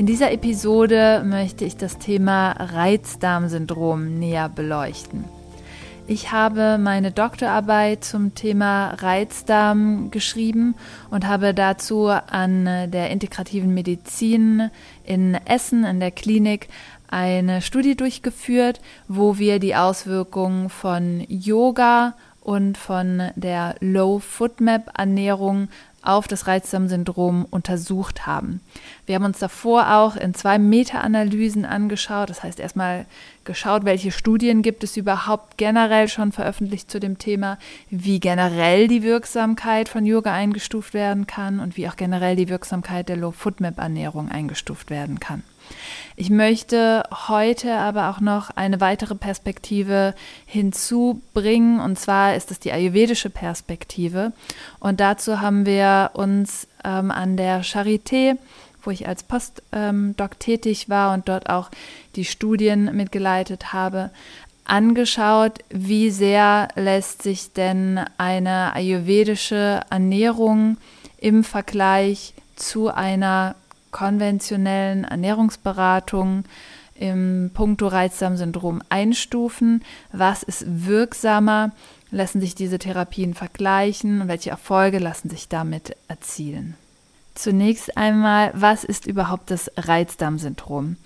In dieser Episode möchte ich das Thema Reizdarmsyndrom näher beleuchten. Ich habe meine Doktorarbeit zum Thema Reizdarm geschrieben und habe dazu an der integrativen Medizin in Essen in der Klinik eine Studie durchgeführt, wo wir die Auswirkungen von Yoga und von der Low Foodmap Ernährung auf das Reizdarmsyndrom untersucht haben. Wir haben uns davor auch in zwei Meta-Analysen angeschaut, das heißt erstmal geschaut, welche Studien gibt es überhaupt generell schon veröffentlicht zu dem Thema, wie generell die Wirksamkeit von Yoga eingestuft werden kann und wie auch generell die Wirksamkeit der Low-Foodmap-Ernährung eingestuft werden kann. Ich möchte heute aber auch noch eine weitere Perspektive hinzubringen, und zwar ist es die ayurvedische Perspektive. Und dazu haben wir uns ähm, an der Charité, wo ich als Postdoc tätig war und dort auch die Studien mitgeleitet habe, angeschaut, wie sehr lässt sich denn eine ayurvedische Ernährung im Vergleich zu einer konventionellen Ernährungsberatung im Punkto Reizdarmsyndrom einstufen. Was ist wirksamer? Lassen sich diese Therapien vergleichen und welche Erfolge lassen sich damit erzielen? Zunächst einmal, was ist überhaupt das Reizdarmsyndrom?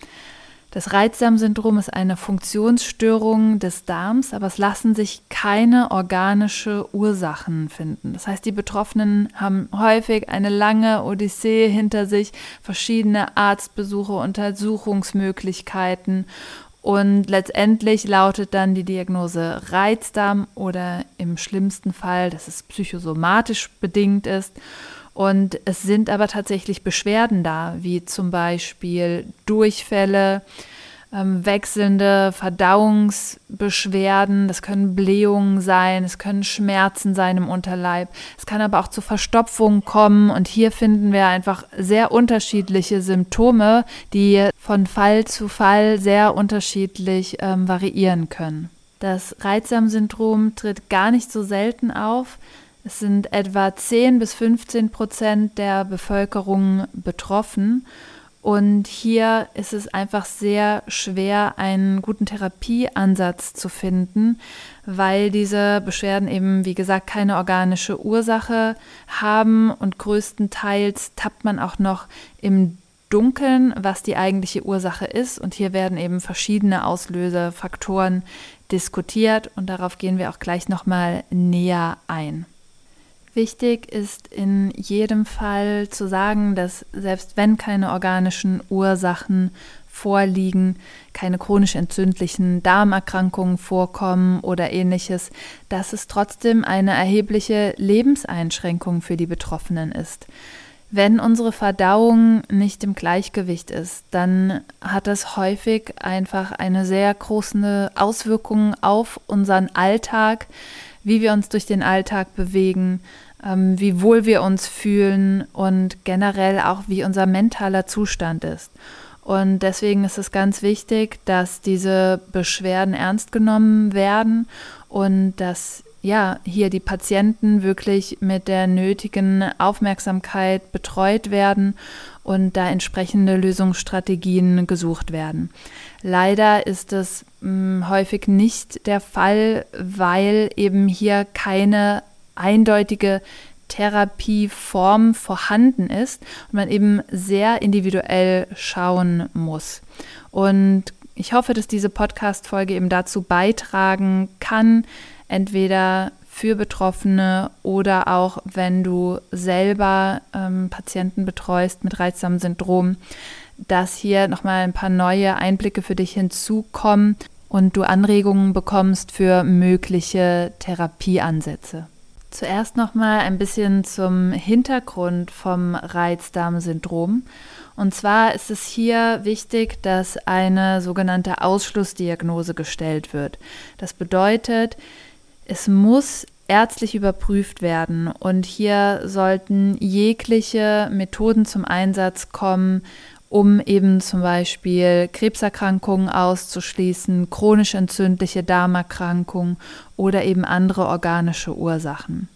Das Reizdarmsyndrom ist eine Funktionsstörung des Darms, aber es lassen sich keine organische Ursachen finden. Das heißt, die Betroffenen haben häufig eine lange Odyssee hinter sich, verschiedene Arztbesuche, Untersuchungsmöglichkeiten und letztendlich lautet dann die Diagnose Reizdarm oder im schlimmsten Fall, dass es psychosomatisch bedingt ist. Und es sind aber tatsächlich Beschwerden da, wie zum Beispiel Durchfälle, ähm, wechselnde Verdauungsbeschwerden, das können Blähungen sein, es können Schmerzen sein im Unterleib, es kann aber auch zu Verstopfungen kommen und hier finden wir einfach sehr unterschiedliche Symptome, die von Fall zu Fall sehr unterschiedlich ähm, variieren können. Das Reizsam-Syndrom tritt gar nicht so selten auf. Es sind etwa 10 bis 15 Prozent der Bevölkerung betroffen. Und hier ist es einfach sehr schwer, einen guten Therapieansatz zu finden, weil diese Beschwerden eben, wie gesagt, keine organische Ursache haben und größtenteils tappt man auch noch im Dunkeln, was die eigentliche Ursache ist. Und hier werden eben verschiedene Auslösefaktoren diskutiert und darauf gehen wir auch gleich nochmal näher ein. Wichtig ist in jedem Fall zu sagen, dass selbst wenn keine organischen Ursachen vorliegen, keine chronisch entzündlichen Darmerkrankungen vorkommen oder ähnliches, dass es trotzdem eine erhebliche Lebenseinschränkung für die Betroffenen ist. Wenn unsere Verdauung nicht im Gleichgewicht ist, dann hat das häufig einfach eine sehr große Auswirkung auf unseren Alltag, wie wir uns durch den Alltag bewegen, ähm, wie wohl wir uns fühlen und generell auch wie unser mentaler Zustand ist. Und deswegen ist es ganz wichtig, dass diese Beschwerden ernst genommen werden und dass ja, hier die Patienten wirklich mit der nötigen Aufmerksamkeit betreut werden und da entsprechende Lösungsstrategien gesucht werden. Leider ist es mh, hm, häufig nicht der Fall, weil eben hier keine eindeutige Therapieform vorhanden ist und man eben sehr individuell schauen muss. Und ich hoffe, dass diese Podcast-Folge eben dazu beitragen kann, entweder für Betroffene oder auch wenn du selber ähm, Patienten betreust mit reizsamen Syndrom, dass hier nochmal ein paar neue Einblicke für dich hinzukommen und du Anregungen bekommst für mögliche Therapieansätze. Zuerst noch mal ein bisschen zum Hintergrund vom Reizdarmsyndrom. Und zwar ist es hier wichtig, dass eine sogenannte Ausschlussdiagnose gestellt wird. Das bedeutet, es muss ärztlich überprüft werden und hier sollten jegliche Methoden zum Einsatz kommen, um eben zum Beispiel Krebserkrankungen auszuschließen, chronisch entzündliche Darmerkrankungen oder eben andere organische Ursachen.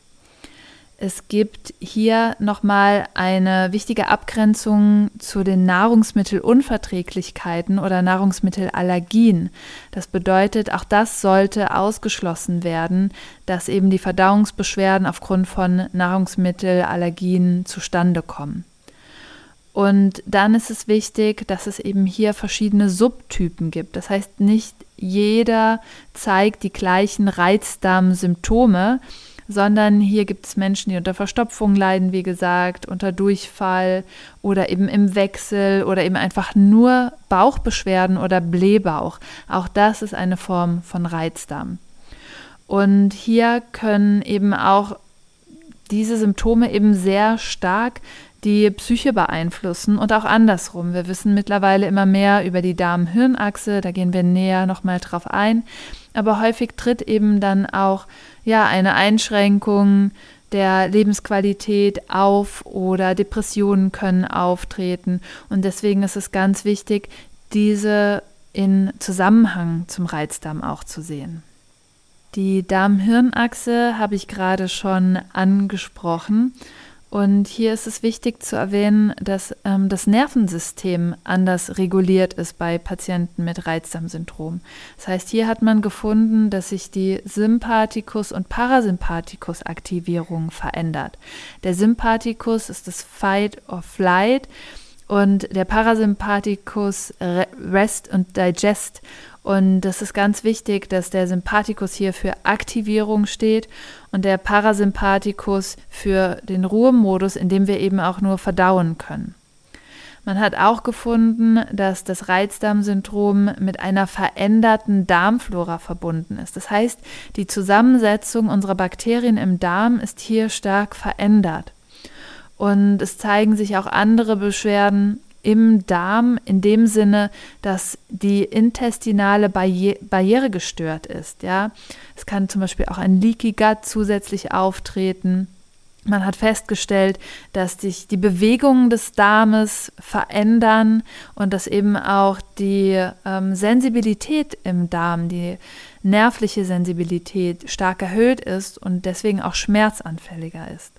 Es gibt hier nochmal eine wichtige Abgrenzung zu den Nahrungsmittelunverträglichkeiten oder Nahrungsmittelallergien. Das bedeutet, auch das sollte ausgeschlossen werden, dass eben die Verdauungsbeschwerden aufgrund von Nahrungsmittelallergien zustande kommen. Und dann ist es wichtig, dass es eben hier verschiedene Subtypen gibt. Das heißt, nicht jeder zeigt die gleichen Reizdarmsymptome, sondern hier gibt es Menschen, die unter Verstopfung leiden, wie gesagt, unter Durchfall oder eben im Wechsel oder eben einfach nur Bauchbeschwerden oder Blähbauch. Auch das ist eine Form von Reizdarm. Und hier können eben auch diese Symptome eben sehr stark die Psyche beeinflussen und auch andersrum. Wir wissen mittlerweile immer mehr über die Darm-Hirn-Achse, da gehen wir näher nochmal drauf ein. Aber häufig tritt eben dann auch ja, eine Einschränkung der Lebensqualität auf oder Depressionen können auftreten. Und deswegen ist es ganz wichtig, diese in Zusammenhang zum Reizdarm auch zu sehen. Die Darm-Hirn-Achse habe ich gerade schon angesprochen. Und hier ist es wichtig zu erwähnen, dass ähm, das Nervensystem anders reguliert ist bei Patienten mit Reizdarmsyndrom. Das heißt, hier hat man gefunden, dass sich die Sympathikus- und Parasympathikus-Aktivierung verändert. Der Sympathikus ist das Fight or Flight und der Parasympathikus Rest und Digest. Und das ist ganz wichtig, dass der Sympathikus hier für Aktivierung steht und der Parasympathikus für den Ruhemodus, in dem wir eben auch nur verdauen können. Man hat auch gefunden, dass das Reizdarmsyndrom mit einer veränderten Darmflora verbunden ist. Das heißt, die Zusammensetzung unserer Bakterien im Darm ist hier stark verändert. Und es zeigen sich auch andere Beschwerden im Darm in dem Sinne, dass die intestinale Barri Barriere gestört ist. Ja? Es kann zum Beispiel auch ein Leaky Gut zusätzlich auftreten. Man hat festgestellt, dass sich die Bewegungen des Darmes verändern und dass eben auch die ähm, Sensibilität im Darm, die nervliche Sensibilität stark erhöht ist und deswegen auch schmerzanfälliger ist.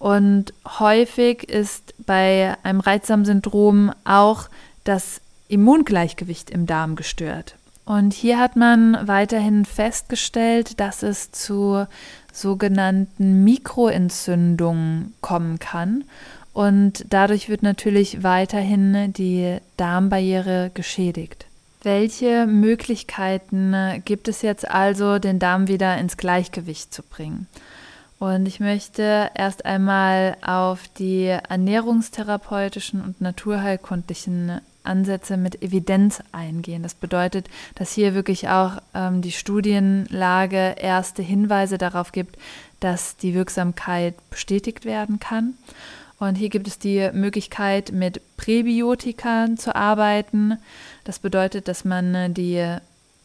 Und häufig ist bei einem Reizdarmsyndrom auch das Immungleichgewicht im Darm gestört. Und hier hat man weiterhin festgestellt, dass es zu sogenannten Mikroentzündungen kommen kann. Und dadurch wird natürlich weiterhin die Darmbarriere geschädigt. Welche Möglichkeiten gibt es jetzt also, den Darm wieder ins Gleichgewicht zu bringen? Und ich möchte erst einmal auf die ernährungstherapeutischen und naturheilkundlichen Ansätze mit Evidenz eingehen. Das bedeutet, dass hier wirklich auch ähm, die Studienlage erste Hinweise darauf gibt, dass die Wirksamkeit bestätigt werden kann. Und hier gibt es die Möglichkeit, mit Präbiotika zu arbeiten. Das bedeutet, dass man die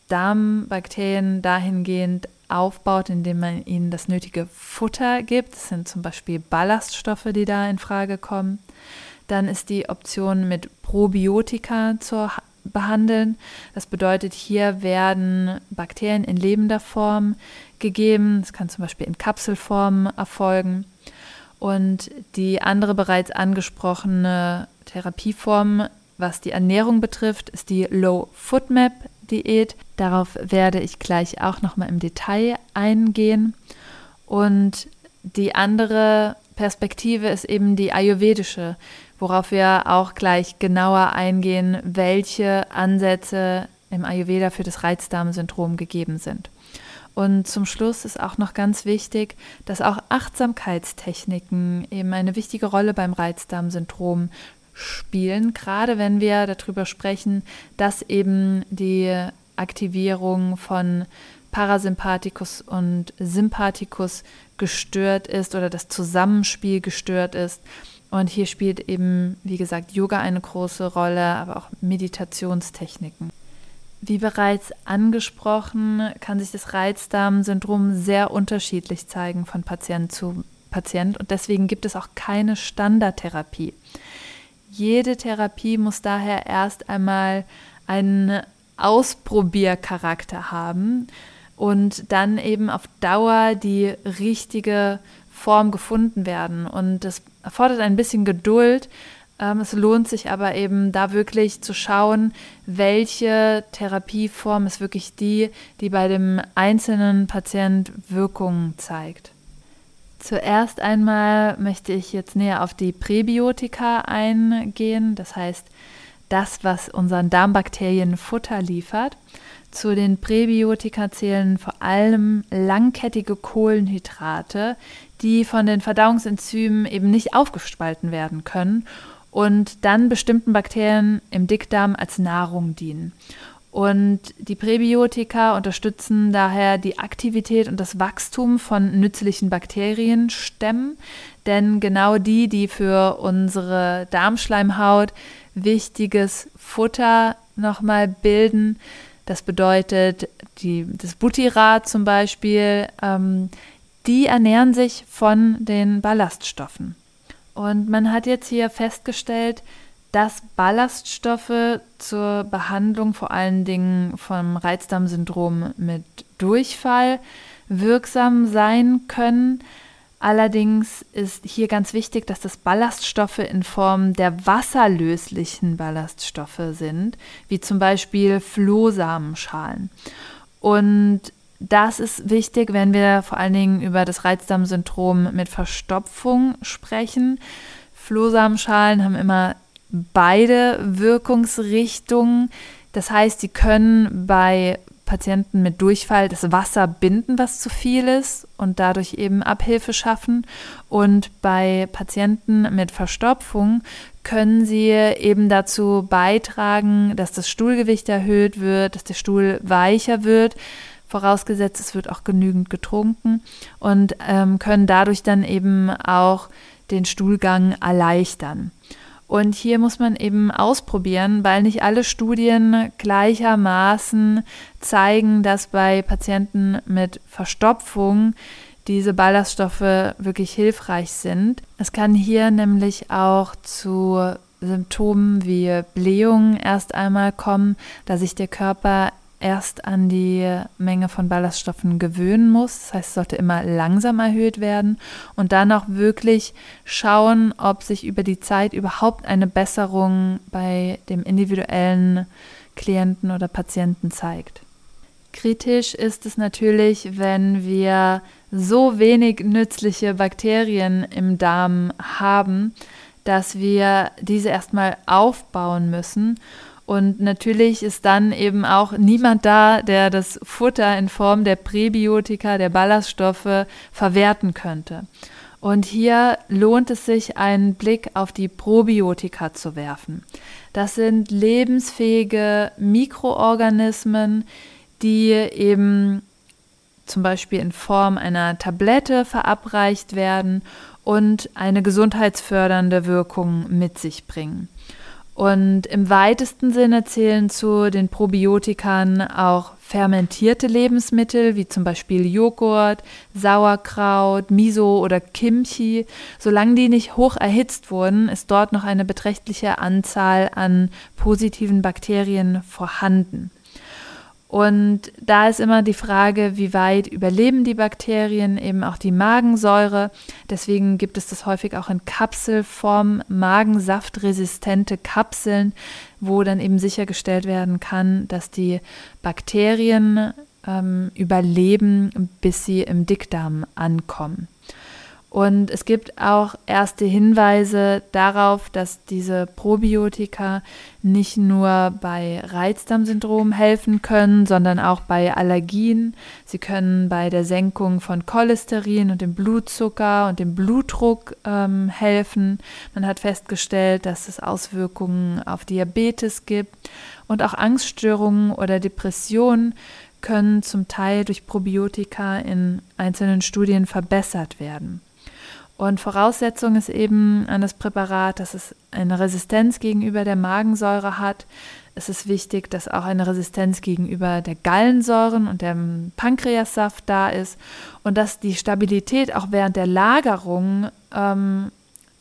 Darmbakterien dahingehend aufbaut, indem man ihnen das nötige Futter gibt. Das sind zum Beispiel Ballaststoffe, die da in Frage kommen. Dann ist die Option mit Probiotika zu behandeln. Das bedeutet, hier werden Bakterien in lebender Form gegeben. Das kann zum Beispiel in Kapselform erfolgen. Und die andere bereits angesprochene Therapieform, was die Ernährung betrifft, ist die Low Foodmap Diät. Darauf werde ich gleich auch nochmal im Detail eingehen. Und die andere Perspektive ist eben die ayurvedische, worauf wir auch gleich genauer eingehen, welche Ansätze im Ayurveda für das Reizdarmsyndrom gegeben sind. Und zum Schluss ist auch noch ganz wichtig, dass auch Achtsamkeitstechniken eben eine wichtige Rolle beim Reizdarmsyndrom spielen, gerade wenn wir darüber sprechen, dass eben die Aktivierung von Parasympathikus und Sympathikus gestört ist oder das Zusammenspiel gestört ist. Und hier spielt eben, wie gesagt, Yoga eine große Rolle, aber auch Meditationstechniken. Wie bereits angesprochen, kann sich das Reizdarmsyndrom sehr unterschiedlich zeigen von Patient zu Patient und deswegen gibt es auch keine Standardtherapie. Jede Therapie muss daher erst einmal einen Ausprobiercharakter haben und dann eben auf Dauer die richtige Form gefunden werden. Und das erfordert ein bisschen Geduld. Ähm, es lohnt sich aber eben da wirklich zu schauen, welche Therapieform ist wirklich die, die bei dem einzelnen Patient Wirkung zeigt. Zuerst einmal möchte ich jetzt näher auf die Präbiotika eingehen, das heißt das, was unseren Darmbakterien Futter liefert. Zu den Präbiotika zählen vor allem langkettige Kohlenhydrate, die von den Verdauungsenzymen eben nicht aufgespalten werden können und dann bestimmten Bakterien im Dickdarm als Nahrung dienen. Und die Präbiotika unterstützen daher die Aktivität und das Wachstum von nützlichen Bakterienstämmen, denn genau die, die für unsere Darmschleimhaut wichtiges Futter nochmal bilden, das bedeutet die, das Butyrat zum Beispiel, ähm, die ernähren sich von den Ballaststoffen. Und man hat jetzt hier festgestellt, dass Ballaststoffe zur Behandlung vor allen Dingen vom Reizdarmsyndrom mit Durchfall wirksam sein können. Allerdings ist hier ganz wichtig, dass das Ballaststoffe in Form der wasserlöslichen Ballaststoffe sind, wie zum Beispiel Flohsamenschalen. Und das ist wichtig, wenn wir vor allen Dingen über das Reizdarmsyndrom mit Verstopfung sprechen. Flohsamenschalen haben immer beide Wirkungsrichtungen. Das heißt, sie können bei Patienten mit Durchfall das Wasser binden, was zu viel ist und dadurch eben Abhilfe schaffen. Und bei Patienten mit Verstopfung können sie eben dazu beitragen, dass das Stuhlgewicht erhöht wird, dass der Stuhl weicher wird, vorausgesetzt es wird auch genügend getrunken und ähm, können dadurch dann eben auch den Stuhlgang erleichtern. Und hier muss man eben ausprobieren, weil nicht alle Studien gleichermaßen zeigen, dass bei Patienten mit Verstopfung diese Ballaststoffe wirklich hilfreich sind. Es kann hier nämlich auch zu Symptomen wie Blähungen erst einmal kommen, da sich der Körper erst an die Menge von Ballaststoffen gewöhnen muss. Das heißt, es sollte immer langsam erhöht werden und dann auch wirklich schauen, ob sich über die Zeit überhaupt eine Besserung bei dem individuellen Klienten oder Patienten zeigt. Kritisch ist es natürlich, wenn wir so wenig nützliche Bakterien im Darm haben, dass wir diese erstmal aufbauen müssen und natürlich ist dann eben auch niemand da, der das Futter in Form der Präbiotika, der Ballaststoffe verwerten könnte. Und hier lohnt es sich, einen Blick auf die Probiotika zu werfen. Das sind lebensfähige Mikroorganismen, die eben zum Beispiel in Form einer Tablette verabreicht werden und eine gesundheitsfördernde Wirkung mit sich bringen. Und im weitesten Sinne zählen zu den Probiotikern auch fermentierte Lebensmittel wie zum Beispiel Joghurt, Sauerkraut, Miso oder Kimchi. Solange die nicht hoch erhitzt wurden, ist dort noch eine beträchtliche Anzahl an positiven Bakterien vorhanden. Und da ist immer die Frage, wie weit überleben die Bakterien, eben auch die Magensäure. Deswegen gibt es das häufig auch in Kapselform, magensaftresistente Kapseln, wo dann eben sichergestellt werden kann, dass die Bakterien ähm, überleben, bis sie im Dickdarm ankommen. Und es gibt auch erste Hinweise darauf, dass diese Probiotika nicht nur bei Reizdarmsyndrom helfen können, sondern auch bei Allergien. Sie können bei der Senkung von Cholesterin und dem Blutzucker und dem Blutdruck ähm, helfen. Man hat festgestellt, dass es Auswirkungen auf Diabetes gibt und auch Angststörungen oder Depressionen können zum Teil durch Probiotika in einzelnen Studien verbessert werden. Und Voraussetzung ist eben an das Präparat, dass es eine Resistenz gegenüber der Magensäure hat. Es ist wichtig, dass auch eine Resistenz gegenüber der Gallensäuren und dem Pankreassaft da ist und dass die Stabilität auch während der Lagerung ähm,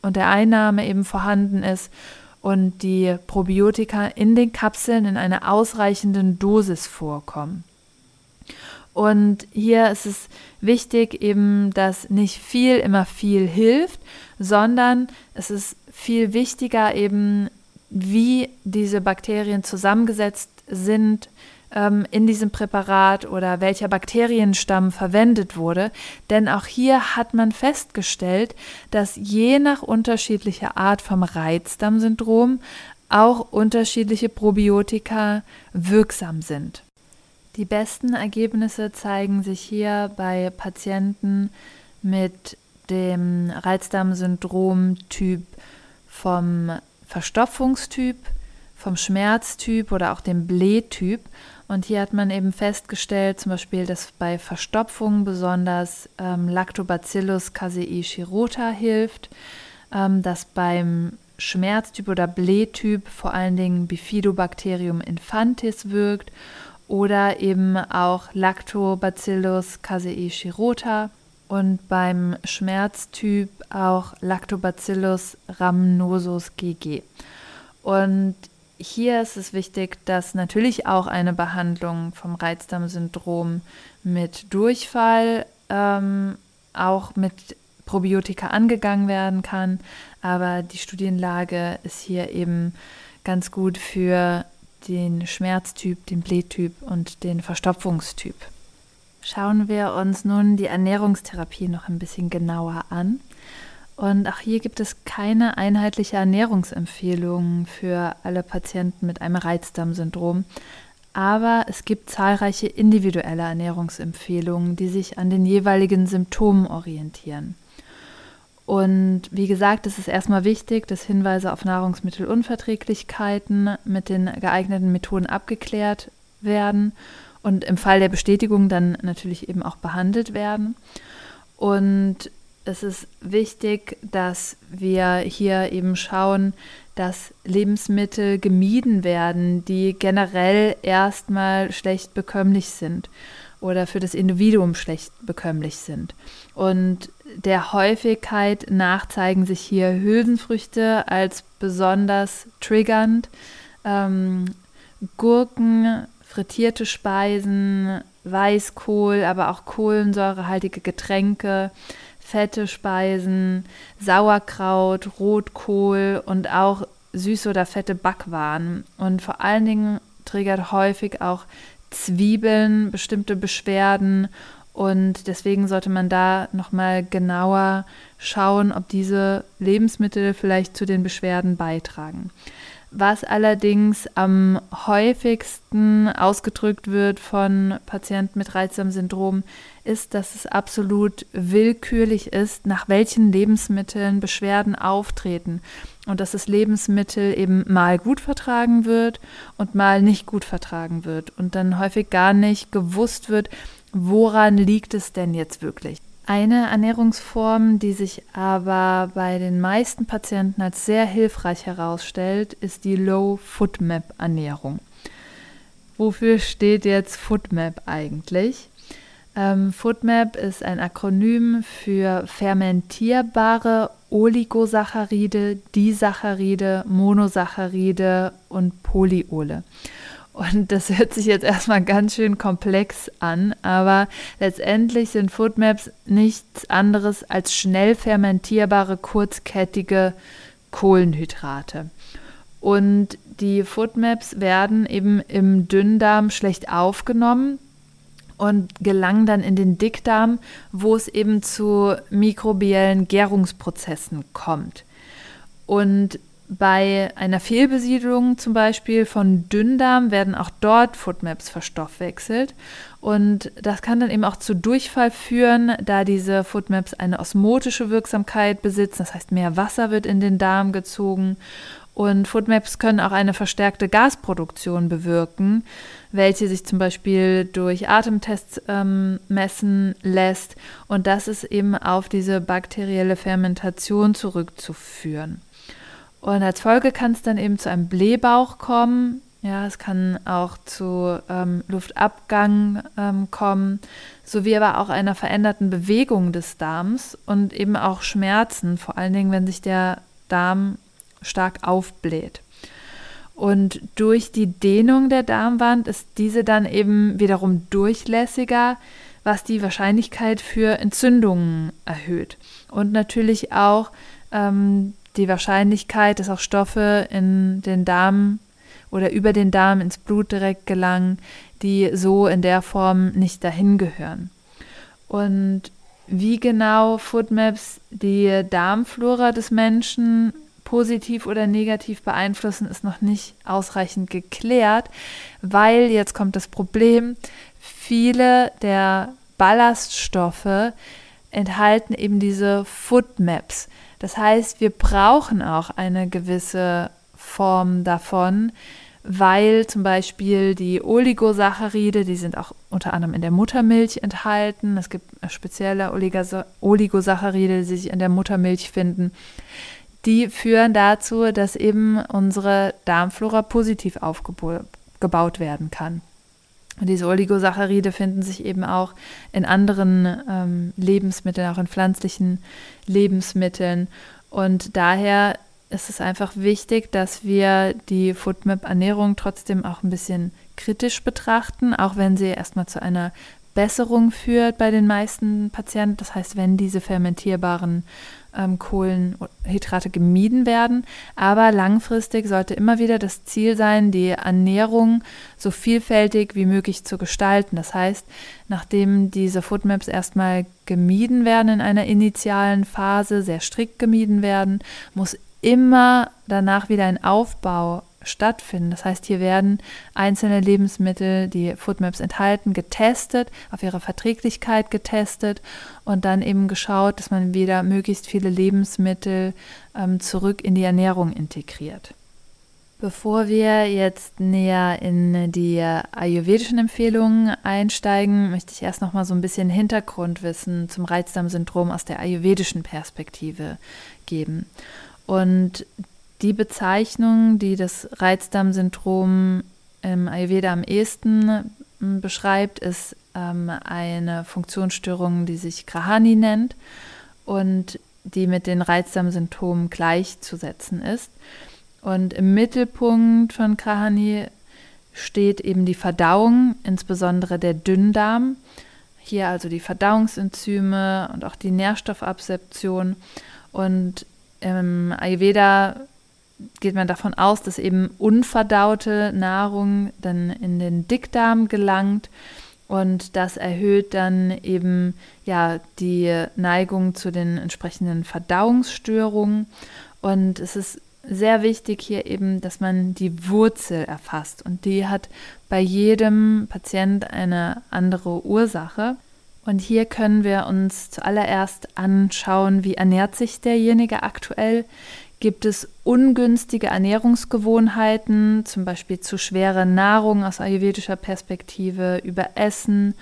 und der Einnahme eben vorhanden ist und die Probiotika in den Kapseln in einer ausreichenden Dosis vorkommen. Und hier ist es wichtig eben, dass nicht viel immer viel hilft, sondern es ist viel wichtiger eben, wie diese Bakterien zusammengesetzt sind ähm, in diesem Präparat oder welcher Bakterienstamm verwendet wurde. Denn auch hier hat man festgestellt, dass je nach unterschiedlicher Art vom Reizdarmsyndrom auch unterschiedliche Probiotika wirksam sind. Die besten Ergebnisse zeigen sich hier bei Patienten mit dem Reizdarmsyndrom-Typ vom Verstopfungstyp, vom Schmerztyp oder auch dem Blähtyp. Und hier hat man eben festgestellt, zum Beispiel, dass bei Verstopfung besonders ähm, Lactobacillus casei shirota hilft, ähm, dass beim Schmerztyp oder Blähtyp vor allen Dingen Bifidobacterium infantis wirkt oder eben auch Lactobacillus casei shirota und beim Schmerztyp auch Lactobacillus rhamnosus GG. Und hier ist es wichtig, dass natürlich auch eine Behandlung vom Reizdarmsyndrom mit Durchfall ähm, auch mit Probiotika angegangen werden kann, aber die Studienlage ist hier eben ganz gut für den Schmerztyp, den Blähtyp und den Verstopfungstyp. Schauen wir uns nun die Ernährungstherapie noch ein bisschen genauer an. Und auch hier gibt es keine einheitliche Ernährungsempfehlung für alle Patienten mit einem Reizdarmsyndrom. Aber es gibt zahlreiche individuelle Ernährungsempfehlungen, die sich an den jeweiligen Symptomen orientieren. Und wie gesagt, es ist erstmal wichtig, dass Hinweise auf Nahrungsmittelunverträglichkeiten mit den geeigneten Methoden abgeklärt werden und im Fall der Bestätigung dann natürlich eben auch behandelt werden. Und es ist wichtig, dass wir hier eben schauen, dass Lebensmittel gemieden werden, die generell erstmal schlecht bekömmlich sind oder für das Individuum schlecht bekömmlich sind. Und der Häufigkeit nach zeigen sich hier Hülsenfrüchte als besonders triggernd, ähm, Gurken, frittierte Speisen, Weißkohl, aber auch kohlensäurehaltige Getränke, fette Speisen, Sauerkraut, Rotkohl und auch süße oder fette Backwaren. Und vor allen Dingen triggert häufig auch Zwiebeln bestimmte Beschwerden und deswegen sollte man da nochmal genauer schauen, ob diese Lebensmittel vielleicht zu den Beschwerden beitragen. Was allerdings am häufigsten ausgedrückt wird von Patienten mit Reizdarmsyndrom, ist, dass es absolut willkürlich ist, nach welchen Lebensmitteln Beschwerden auftreten und dass das Lebensmittel eben mal gut vertragen wird und mal nicht gut vertragen wird und dann häufig gar nicht gewusst wird, woran liegt es denn jetzt wirklich. Eine Ernährungsform, die sich aber bei den meisten Patienten als sehr hilfreich herausstellt, ist die Low Foodmap Ernährung. Wofür steht jetzt Foodmap eigentlich? Ähm, Foodmap ist ein Akronym für fermentierbare Oligosaccharide, Disaccharide, Monosaccharide und Polyole. Und das hört sich jetzt erstmal ganz schön komplex an, aber letztendlich sind Foodmaps nichts anderes als schnell fermentierbare, kurzkettige Kohlenhydrate. Und die Foodmaps werden eben im Dünndarm schlecht aufgenommen und gelangen dann in den Dickdarm, wo es eben zu mikrobiellen Gärungsprozessen kommt. Und bei einer Fehlbesiedlung zum Beispiel von Dünndarm werden auch dort Foodmaps verstoffwechselt. Und das kann dann eben auch zu Durchfall führen, da diese Foodmaps eine osmotische Wirksamkeit besitzen. Das heißt, mehr Wasser wird in den Darm gezogen. Und Foodmaps können auch eine verstärkte Gasproduktion bewirken, welche sich zum Beispiel durch Atemtests ähm, messen lässt. Und das ist eben auf diese bakterielle Fermentation zurückzuführen. Und als Folge kann es dann eben zu einem Blähbauch kommen. Ja, es kann auch zu ähm, Luftabgang ähm, kommen, sowie aber auch einer veränderten Bewegung des Darms und eben auch Schmerzen, vor allen Dingen, wenn sich der Darm stark aufbläht. Und durch die Dehnung der Darmwand ist diese dann eben wiederum durchlässiger, was die Wahrscheinlichkeit für Entzündungen erhöht. Und natürlich auch ähm, die Wahrscheinlichkeit, dass auch Stoffe in den Darm oder über den Darm ins Blut direkt gelangen, die so in der Form nicht dahin gehören. Und wie genau Foodmaps die Darmflora des Menschen positiv oder negativ beeinflussen, ist noch nicht ausreichend geklärt, weil jetzt kommt das Problem, viele der Ballaststoffe enthalten eben diese Foodmaps. Das heißt, wir brauchen auch eine gewisse Form davon, weil zum Beispiel die Oligosaccharide, die sind auch unter anderem in der Muttermilch enthalten. Es gibt spezielle Oligosaccharide, die sich in der Muttermilch finden die führen dazu, dass eben unsere Darmflora positiv aufgebaut werden kann. Und diese Oligosaccharide finden sich eben auch in anderen ähm, Lebensmitteln, auch in pflanzlichen Lebensmitteln. Und daher ist es einfach wichtig, dass wir die FoodMap-Ernährung trotzdem auch ein bisschen kritisch betrachten, auch wenn sie erstmal zu einer Besserung führt bei den meisten Patienten. Das heißt, wenn diese fermentierbaren ähm, Kohlenhydrate gemieden werden. Aber langfristig sollte immer wieder das Ziel sein, die Ernährung so vielfältig wie möglich zu gestalten. Das heißt, nachdem diese Foodmaps erstmal gemieden werden in einer initialen Phase, sehr strikt gemieden werden, muss immer danach wieder ein Aufbau stattfinden. Das heißt, hier werden einzelne Lebensmittel, die Foodmaps enthalten, getestet, auf ihre Verträglichkeit getestet und dann eben geschaut, dass man wieder möglichst viele Lebensmittel ähm, zurück in die Ernährung integriert. Bevor wir jetzt näher in die ayurvedischen Empfehlungen einsteigen, möchte ich erst noch mal so ein bisschen Hintergrundwissen zum Reizdarmsyndrom aus der ayurvedischen Perspektive geben. Und die Bezeichnung, die das Reizdarmsyndrom im Ayurveda am ehesten hm, beschreibt, ist ähm, eine Funktionsstörung, die sich Grahani nennt und die mit den Reizdarmsymptomen gleichzusetzen ist. Und im Mittelpunkt von Grahani steht eben die Verdauung, insbesondere der Dünndarm. Hier also die Verdauungsenzyme und auch die Nährstoffabsorption. Und im Ayurveda geht man davon aus, dass eben unverdaute Nahrung dann in den Dickdarm gelangt und das erhöht dann eben ja die Neigung zu den entsprechenden Verdauungsstörungen. Und es ist sehr wichtig hier eben, dass man die Wurzel erfasst. Und die hat bei jedem Patient eine andere Ursache. Und hier können wir uns zuallererst anschauen, wie ernährt sich derjenige aktuell, Gibt es ungünstige Ernährungsgewohnheiten, zum Beispiel zu schwere Nahrung aus ayurvedischer Perspektive, Überessen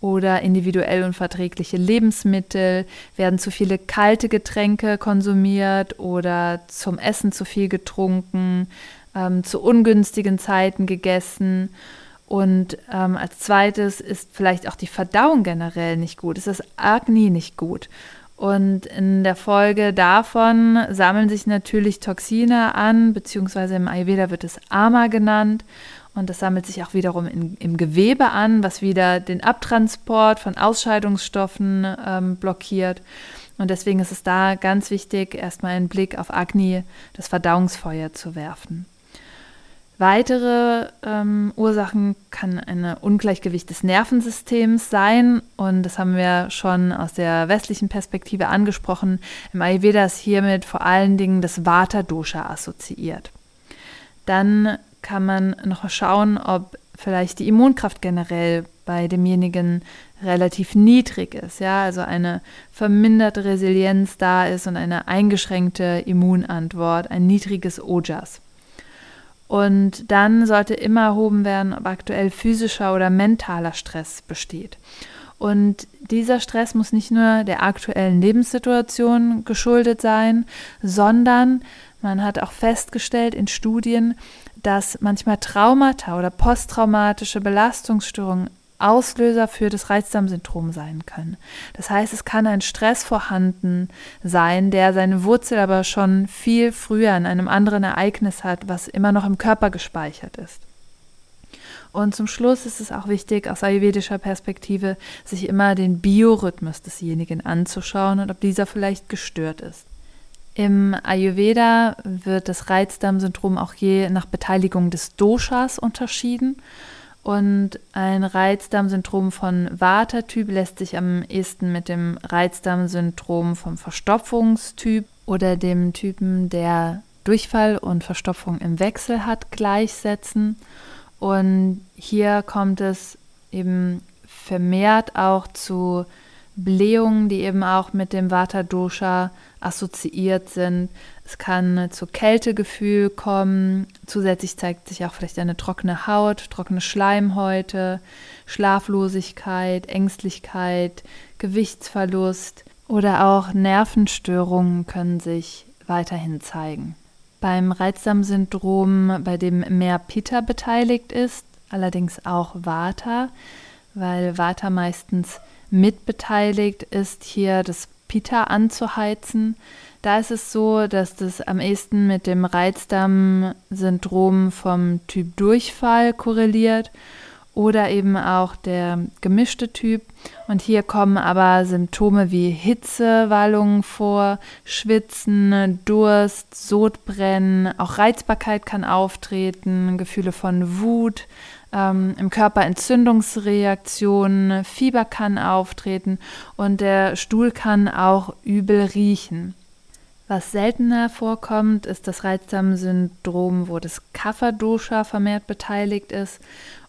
oder individuell unverträgliche Lebensmittel? Werden zu viele kalte Getränke konsumiert oder zum Essen zu viel getrunken, ähm, zu ungünstigen Zeiten gegessen? Und ähm, als zweites ist vielleicht auch die Verdauung generell nicht gut. Ist das Agni nicht gut? Und in der Folge davon sammeln sich natürlich Toxine an, beziehungsweise im Ayurveda wird es Ama genannt. Und das sammelt sich auch wiederum in, im Gewebe an, was wieder den Abtransport von Ausscheidungsstoffen ähm, blockiert. Und deswegen ist es da ganz wichtig, erstmal einen Blick auf Agni, das Verdauungsfeuer, zu werfen. Weitere ähm, Ursachen kann ein Ungleichgewicht des Nervensystems sein und das haben wir schon aus der westlichen Perspektive angesprochen. Im Ayurveda ist hiermit vor allen Dingen das Vata-Dosha assoziiert. Dann kann man noch schauen, ob vielleicht die Immunkraft generell bei demjenigen relativ niedrig ist, ja, also eine verminderte Resilienz da ist und eine eingeschränkte Immunantwort, ein niedriges Ojas. Und dann sollte immer erhoben werden, ob aktuell physischer oder mentaler Stress besteht. Und dieser Stress muss nicht nur der aktuellen Lebenssituation geschuldet sein, sondern man hat auch festgestellt in Studien, dass manchmal Traumata oder posttraumatische Belastungsstörungen Auslöser für das Reizdarmsyndrom sein können. Das heißt, es kann ein Stress vorhanden sein, der seine Wurzel aber schon viel früher in einem anderen Ereignis hat, was immer noch im Körper gespeichert ist. Und zum Schluss ist es auch wichtig, aus ayurvedischer Perspektive, sich immer den Biorhythmus desjenigen anzuschauen und ob dieser vielleicht gestört ist. Im Ayurveda wird das Reizdarmsyndrom auch je nach Beteiligung des Doshas unterschieden. Und ein Reizdarmsyndrom von Vata-Typ lässt sich am ehesten mit dem Reizdarmsyndrom vom Verstopfungstyp oder dem Typen, der Durchfall und Verstopfung im Wechsel hat, gleichsetzen. Und hier kommt es eben vermehrt auch zu Blähungen, die eben auch mit dem Vata-Dosha assoziiert sind. Es kann zu Kältegefühl kommen. Zusätzlich zeigt sich auch vielleicht eine trockene Haut, trockene Schleimhäute, Schlaflosigkeit, Ängstlichkeit, Gewichtsverlust oder auch Nervenstörungen können sich weiterhin zeigen. Beim Reizdarmsyndrom, bei dem mehr Pitta beteiligt ist, allerdings auch Vata, weil Vata meistens mitbeteiligt ist, hier das Pita anzuheizen. Da ist es so, dass das am ehesten mit dem Reizdarmsyndrom vom Typ Durchfall korreliert oder eben auch der gemischte Typ. Und hier kommen aber Symptome wie Hitzewallungen vor, Schwitzen, Durst, Sodbrennen, auch Reizbarkeit kann auftreten, Gefühle von Wut, ähm, im Körper Entzündungsreaktionen, Fieber kann auftreten und der Stuhl kann auch übel riechen. Was seltener vorkommt, ist das Reizdarmsyndrom, wo das Kapha-Dosha vermehrt beteiligt ist.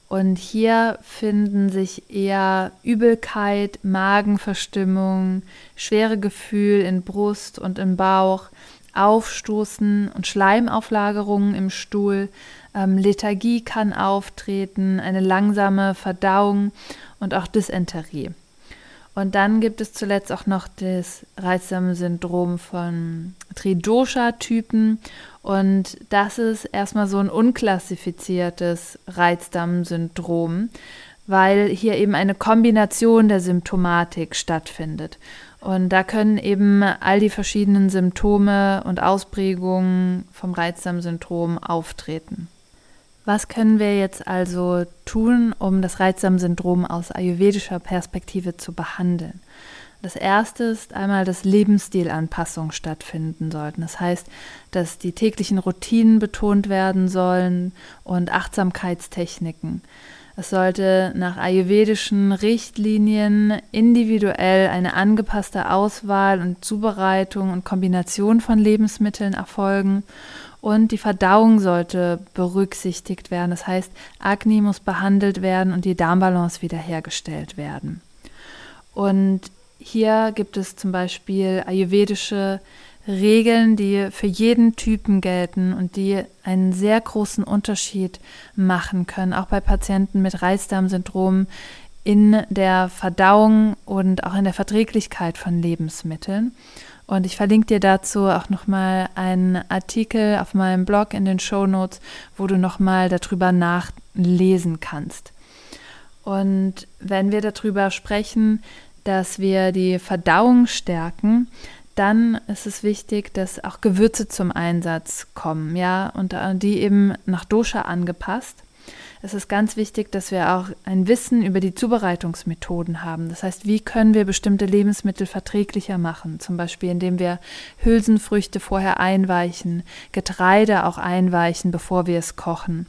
Und hier finden sich eher Übelkeit, Magenverstimmung, schwere Gefühl in Brust und im Bauch, Aufstoßen und Schleimauflagerungen im Stuhl, ähm, Lethargie kann auftreten, eine langsame Verdauung und auch Dysenterie. Und dann gibt es zuletzt auch noch das reizsame Syndrom von Tridosha-Typen. Und das ist erstmal so ein unklassifiziertes Reizdarmsyndrom, weil hier eben eine Kombination der Symptomatik stattfindet. Und da können eben all die verschiedenen Symptome und Ausprägungen vom Reizdarmsyndrom auftreten. Was können wir jetzt also tun, um das Reizdarmsyndrom aus ayurvedischer Perspektive zu behandeln? Das erste ist einmal, dass Lebensstilanpassungen stattfinden sollten. Das heißt, dass die täglichen Routinen betont werden sollen und Achtsamkeitstechniken. Es sollte nach ayurvedischen Richtlinien individuell eine angepasste Auswahl und Zubereitung und Kombination von Lebensmitteln erfolgen und die Verdauung sollte berücksichtigt werden. Das heißt, Agni muss behandelt werden und die Darmbalance wiederhergestellt werden. Und hier gibt es zum Beispiel ayurvedische Regeln, die für jeden Typen gelten und die einen sehr großen Unterschied machen können, auch bei Patienten mit Reizdarmsyndrom in der Verdauung und auch in der Verträglichkeit von Lebensmitteln. Und ich verlinke dir dazu auch nochmal einen Artikel auf meinem Blog in den Show Notes, wo du nochmal darüber nachlesen kannst. Und wenn wir darüber sprechen, dass wir die Verdauung stärken, dann ist es wichtig, dass auch Gewürze zum Einsatz kommen, ja, und die eben nach Dosha angepasst es ist ganz wichtig, dass wir auch ein Wissen über die Zubereitungsmethoden haben. Das heißt, wie können wir bestimmte Lebensmittel verträglicher machen? Zum Beispiel, indem wir Hülsenfrüchte vorher einweichen, Getreide auch einweichen, bevor wir es kochen.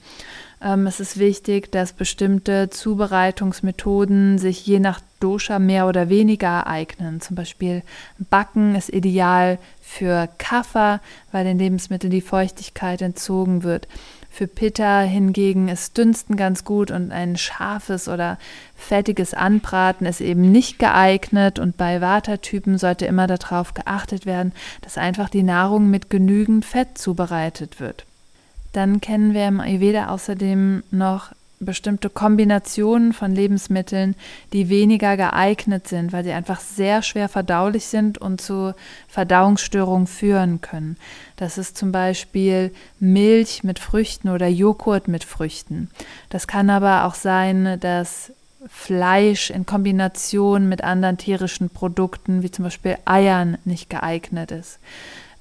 Ähm, es ist wichtig, dass bestimmte Zubereitungsmethoden sich je nach Dosha mehr oder weniger eignen. Zum Beispiel Backen ist ideal für Kaffer, weil den Lebensmitteln die Feuchtigkeit entzogen wird. Für Pitta hingegen ist Dünsten ganz gut und ein scharfes oder fettiges Anbraten ist eben nicht geeignet. Und bei Vata-Typen sollte immer darauf geachtet werden, dass einfach die Nahrung mit genügend Fett zubereitet wird. Dann kennen wir im Ayurveda außerdem noch bestimmte Kombinationen von Lebensmitteln, die weniger geeignet sind, weil sie einfach sehr schwer verdaulich sind und zu Verdauungsstörungen führen können. Das ist zum Beispiel Milch mit Früchten oder Joghurt mit Früchten. Das kann aber auch sein, dass Fleisch in Kombination mit anderen tierischen Produkten, wie zum Beispiel Eiern, nicht geeignet ist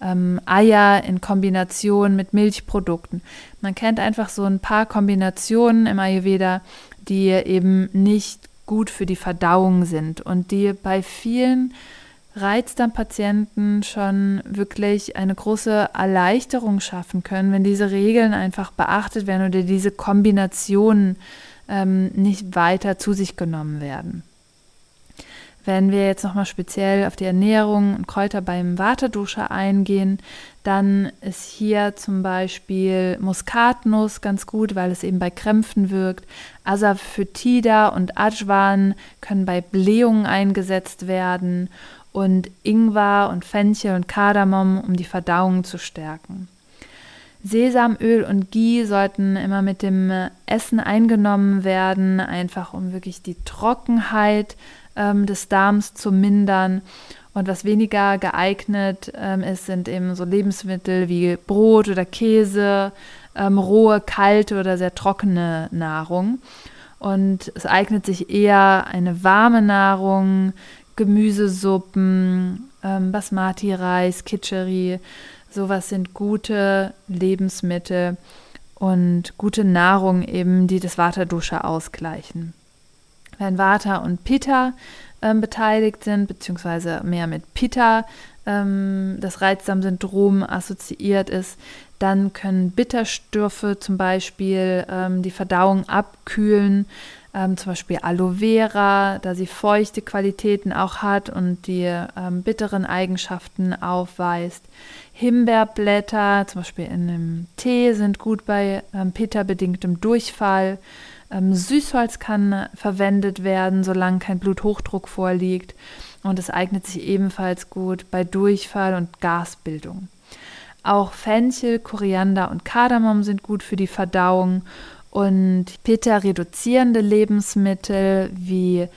ähm, Eier in Kombination mit Milchprodukten. Man kennt einfach so ein paar Kombinationen im Ayurveda, die eben nicht gut für die Verdauung sind und die bei vielen Reizdarmpatienten schon wirklich eine große Erleichterung schaffen können, wenn diese Regeln einfach beachtet werden oder diese Kombinationen ähm, nicht weiter zu sich genommen werden. Wenn wir jetzt nochmal speziell auf die Ernährung und Kräuter beim Waterduscha eingehen, dann ist hier zum Beispiel Muskatnuss ganz gut, weil es eben bei Krämpfen wirkt. Asafoetida und Ajwan können bei Blähungen eingesetzt werden und Ingwer und Fenchel und Kardamom, um die Verdauung zu stärken. Sesamöl und Ghee sollten immer mit dem Essen eingenommen werden, einfach um wirklich die Trockenheit ähm, des Darms zu mindern. Und was weniger geeignet ähm, ist, sind eben so Lebensmittel wie Brot oder Käse, ähm, rohe, kalte oder sehr trockene Nahrung. Und es eignet sich eher eine warme Nahrung, Gemüsesuppen, ähm, Basmati-Reis, Kitscheri. Sowas sind gute Lebensmittel und gute Nahrung eben, die das Waterdusche ausgleichen wenn Vata und Pitta ähm, beteiligt sind, beziehungsweise mehr mit Pitta ähm, das Reizdarmsyndrom assoziiert ist, dann können Bitterstoffe zum Beispiel ähm, die Verdauung abkühlen, ähm, zum Beispiel Aloe Vera, da sie feuchte Qualitäten auch hat und die ähm, bitteren Eigenschaften aufweist. Himbeerblätter, zum Beispiel in einem Tee, sind gut bei ähm, Pitta-bedingtem Durchfall. Ähm, Süßholz kann verwendet werden, solange kein Bluthochdruck vorliegt. Und es eignet sich ebenfalls gut bei Durchfall und Gasbildung. Auch Fenchel, Koriander und Kardamom sind gut für die Verdauung und Pitta-reduzierende Lebensmittel wie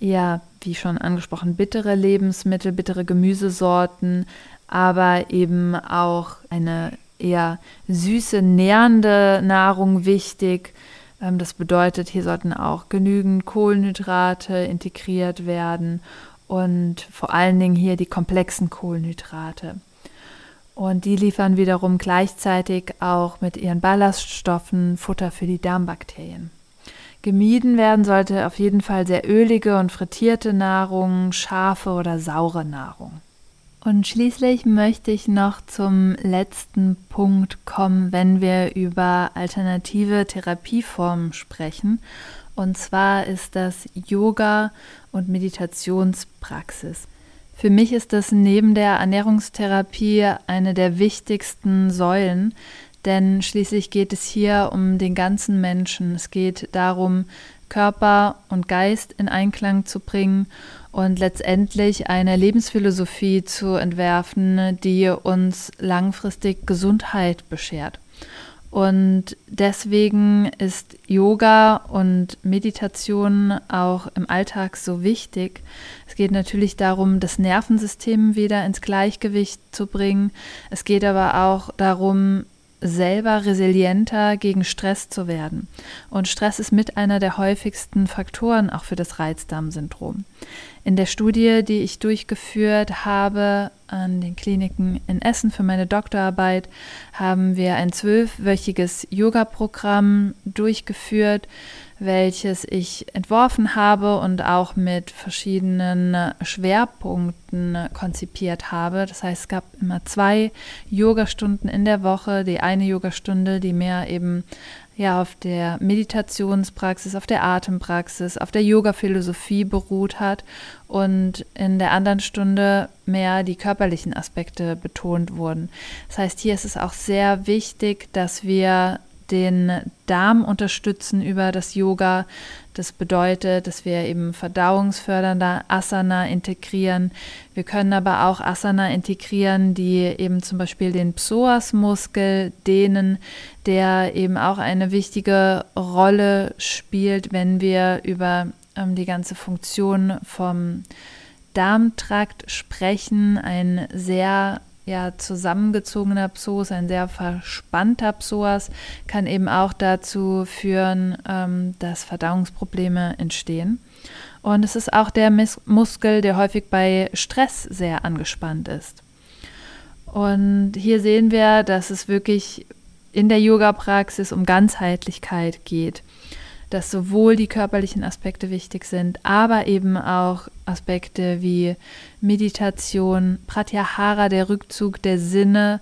ja, wie schon angesprochen, bittere Lebensmittel, bittere Gemüsesorten, aber eben auch eine eher süße, nährende Nahrung wichtig, das bedeutet, hier sollten auch genügend Kohlenhydrate integriert werden und vor allen Dingen hier die komplexen Kohlenhydrate. Und die liefern wiederum gleichzeitig auch mit ihren Ballaststoffen Futter für die Darmbakterien. Gemieden werden sollte auf jeden Fall sehr ölige und frittierte Nahrung, scharfe oder saure Nahrung. Und schließlich möchte ich noch zum letzten Punkt kommen, wenn wir über alternative Therapieformen sprechen. Und zwar ist das Yoga und Meditationspraxis. Für mich ist das neben der Ernährungstherapie eine der wichtigsten Säulen, denn schließlich geht es hier um den ganzen Menschen. Es geht darum, Körper und Geist in Einklang zu bringen und letztendlich eine Lebensphilosophie zu entwerfen, die uns langfristig Gesundheit beschert. Und deswegen ist Yoga und Meditation auch im Alltag so wichtig. Es geht natürlich darum, das Nervensystem wieder ins Gleichgewicht zu bringen. Es geht aber auch darum, selber resilienter gegen Stress zu werden. Und Stress ist mit einer der häufigsten Faktoren auch für das Reizdarmsyndrom. In der Studie, die ich durchgeführt habe an den Kliniken in Essen für meine Doktorarbeit, haben wir ein zwölfwöchiges Yoga-Programm durchgeführt, welches ich entworfen habe und auch mit verschiedenen Schwerpunkten konzipiert habe. Das heißt, es gab immer zwei Yogastunden in der Woche. Die eine Yogastunde, die mehr eben ja auf der Meditationspraxis, auf der Atempraxis, auf der Yoga-Philosophie beruht hat und in der anderen Stunde mehr die körperlichen Aspekte betont wurden. Das heißt, hier ist es auch sehr wichtig, dass wir den Darm unterstützen über das Yoga. Das bedeutet, dass wir eben verdauungsfördernde Asana integrieren. Wir können aber auch Asana integrieren, die eben zum Beispiel den Psoasmuskel dehnen, der eben auch eine wichtige Rolle spielt, wenn wir über ähm, die ganze Funktion vom Darmtrakt sprechen. Ein sehr ja, zusammengezogener Psoas, ein sehr verspannter Psoas, kann eben auch dazu führen, ähm, dass Verdauungsprobleme entstehen. Und es ist auch der Mus Muskel, der häufig bei Stress sehr angespannt ist. Und hier sehen wir, dass es wirklich in der Yoga-Praxis um Ganzheitlichkeit geht dass sowohl die körperlichen Aspekte wichtig sind, aber eben auch Aspekte wie Meditation, Pratyahara, der Rückzug der Sinne,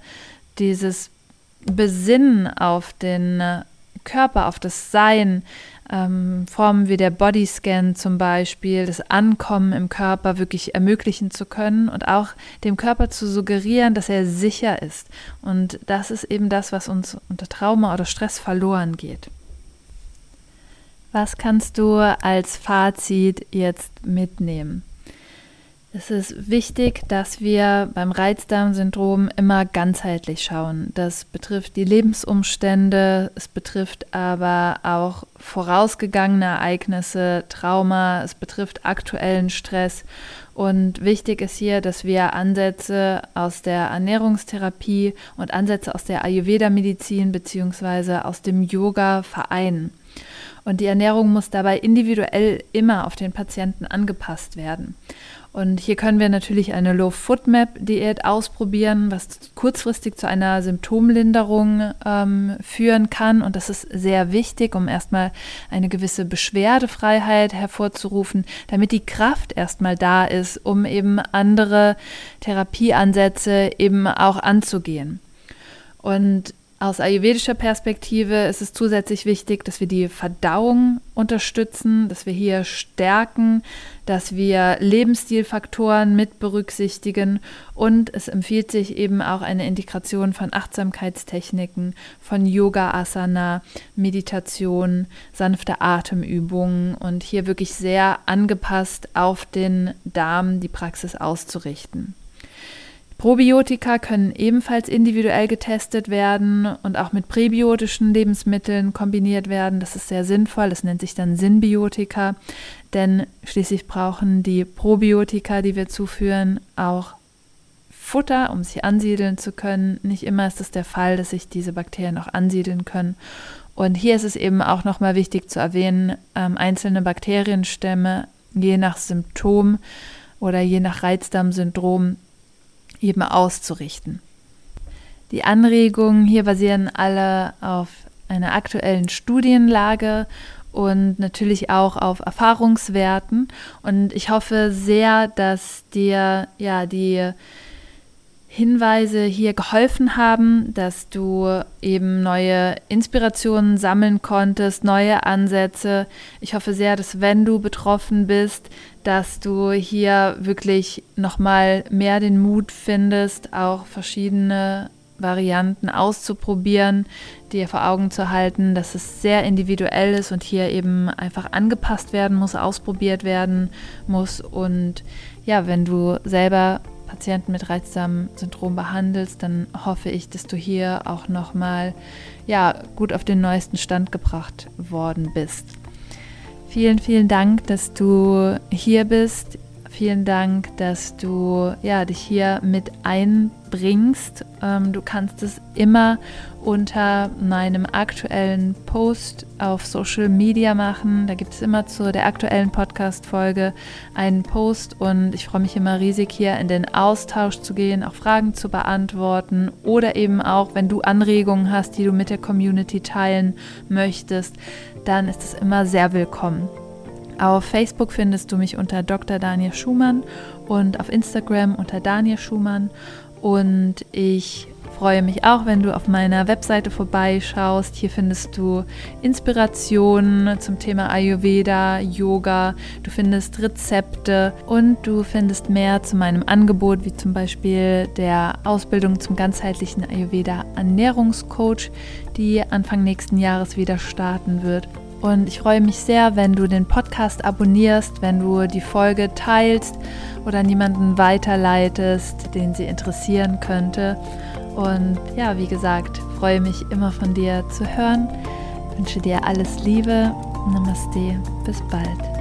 dieses Besinnen auf den Körper, auf das Sein, ähm, Formen wie der Bodyscan zum Beispiel, das Ankommen im Körper wirklich ermöglichen zu können und auch dem Körper zu suggerieren, dass er sicher ist. Und das ist eben das, was uns unter Trauma oder Stress verloren geht. Was kannst du als Fazit jetzt mitnehmen? Es ist wichtig, dass wir beim Reizdarmsyndrom immer ganzheitlich schauen. Das betrifft die Lebensumstände, es betrifft aber auch vorausgegangene Ereignisse, Trauma, es betrifft aktuellen Stress. Und wichtig ist hier, dass wir Ansätze aus der Ernährungstherapie und Ansätze aus der Ayurveda-Medizin bzw. aus dem Yoga vereinen. Und die Ernährung muss dabei individuell immer auf den Patienten angepasst werden. Und hier können wir natürlich eine Low-Food-Map-Diät ausprobieren, was kurzfristig zu einer Symptomlinderung ähm, führen kann. Und das ist sehr wichtig, um erstmal eine gewisse Beschwerdefreiheit hervorzurufen, damit die Kraft erstmal da ist, um eben andere Therapieansätze eben auch anzugehen. Und aus ayurvedischer Perspektive ist es zusätzlich wichtig, dass wir die Verdauung unterstützen, dass wir hier stärken, dass wir Lebensstilfaktoren mit berücksichtigen und es empfiehlt sich eben auch eine Integration von Achtsamkeitstechniken, von Yoga, Asana, Meditation, sanfte Atemübungen und hier wirklich sehr angepasst auf den Darm die Praxis auszurichten. Probiotika können ebenfalls individuell getestet werden und auch mit präbiotischen Lebensmitteln kombiniert werden. Das ist sehr sinnvoll. Das nennt sich dann Synbiotika, denn schließlich brauchen die Probiotika, die wir zuführen, auch Futter, um sich ansiedeln zu können. Nicht immer ist es der Fall, dass sich diese Bakterien auch ansiedeln können. Und hier ist es eben auch nochmal wichtig zu erwähnen, ähm, einzelne Bakterienstämme je nach Symptom oder je nach Reizdarmsyndrom eben auszurichten. Die Anregungen hier basieren alle auf einer aktuellen Studienlage und natürlich auch auf Erfahrungswerten. Und ich hoffe sehr, dass dir ja die Hinweise hier geholfen haben, dass du eben neue Inspirationen sammeln konntest, neue Ansätze. Ich hoffe sehr, dass wenn du betroffen bist, dass du hier wirklich nochmal mehr den Mut findest, auch verschiedene Varianten auszuprobieren, dir vor Augen zu halten, dass es sehr individuell ist und hier eben einfach angepasst werden muss, ausprobiert werden muss. Und ja, wenn du selber Patienten mit Reizdarmsyndrom behandelst, dann hoffe ich, dass du hier auch nochmal ja, gut auf den neuesten Stand gebracht worden bist. Vielen, vielen Dank, dass du hier bist. Vielen Dank, dass du ja, dich hier mit einbringst. Ähm, du kannst es immer unter meinem aktuellen Post auf Social Media machen. Da gibt es immer zu der aktuellen Podcast-Folge einen Post und ich freue mich immer riesig, hier in den Austausch zu gehen, auch Fragen zu beantworten oder eben auch, wenn du Anregungen hast, die du mit der Community teilen möchtest, dann ist es immer sehr willkommen. Auf Facebook findest du mich unter Dr. Daniel Schumann und auf Instagram unter Daniel Schumann. Und ich freue mich auch, wenn du auf meiner Webseite vorbeischaust. Hier findest du Inspirationen zum Thema Ayurveda, Yoga, du findest Rezepte und du findest mehr zu meinem Angebot, wie zum Beispiel der Ausbildung zum ganzheitlichen Ayurveda Ernährungscoach, die Anfang nächsten Jahres wieder starten wird. Und ich freue mich sehr, wenn du den Podcast abonnierst, wenn du die Folge teilst oder an jemanden weiterleitest, den sie interessieren könnte. Und ja, wie gesagt, freue mich immer von dir zu hören. Ich wünsche dir alles Liebe. Namaste. Bis bald.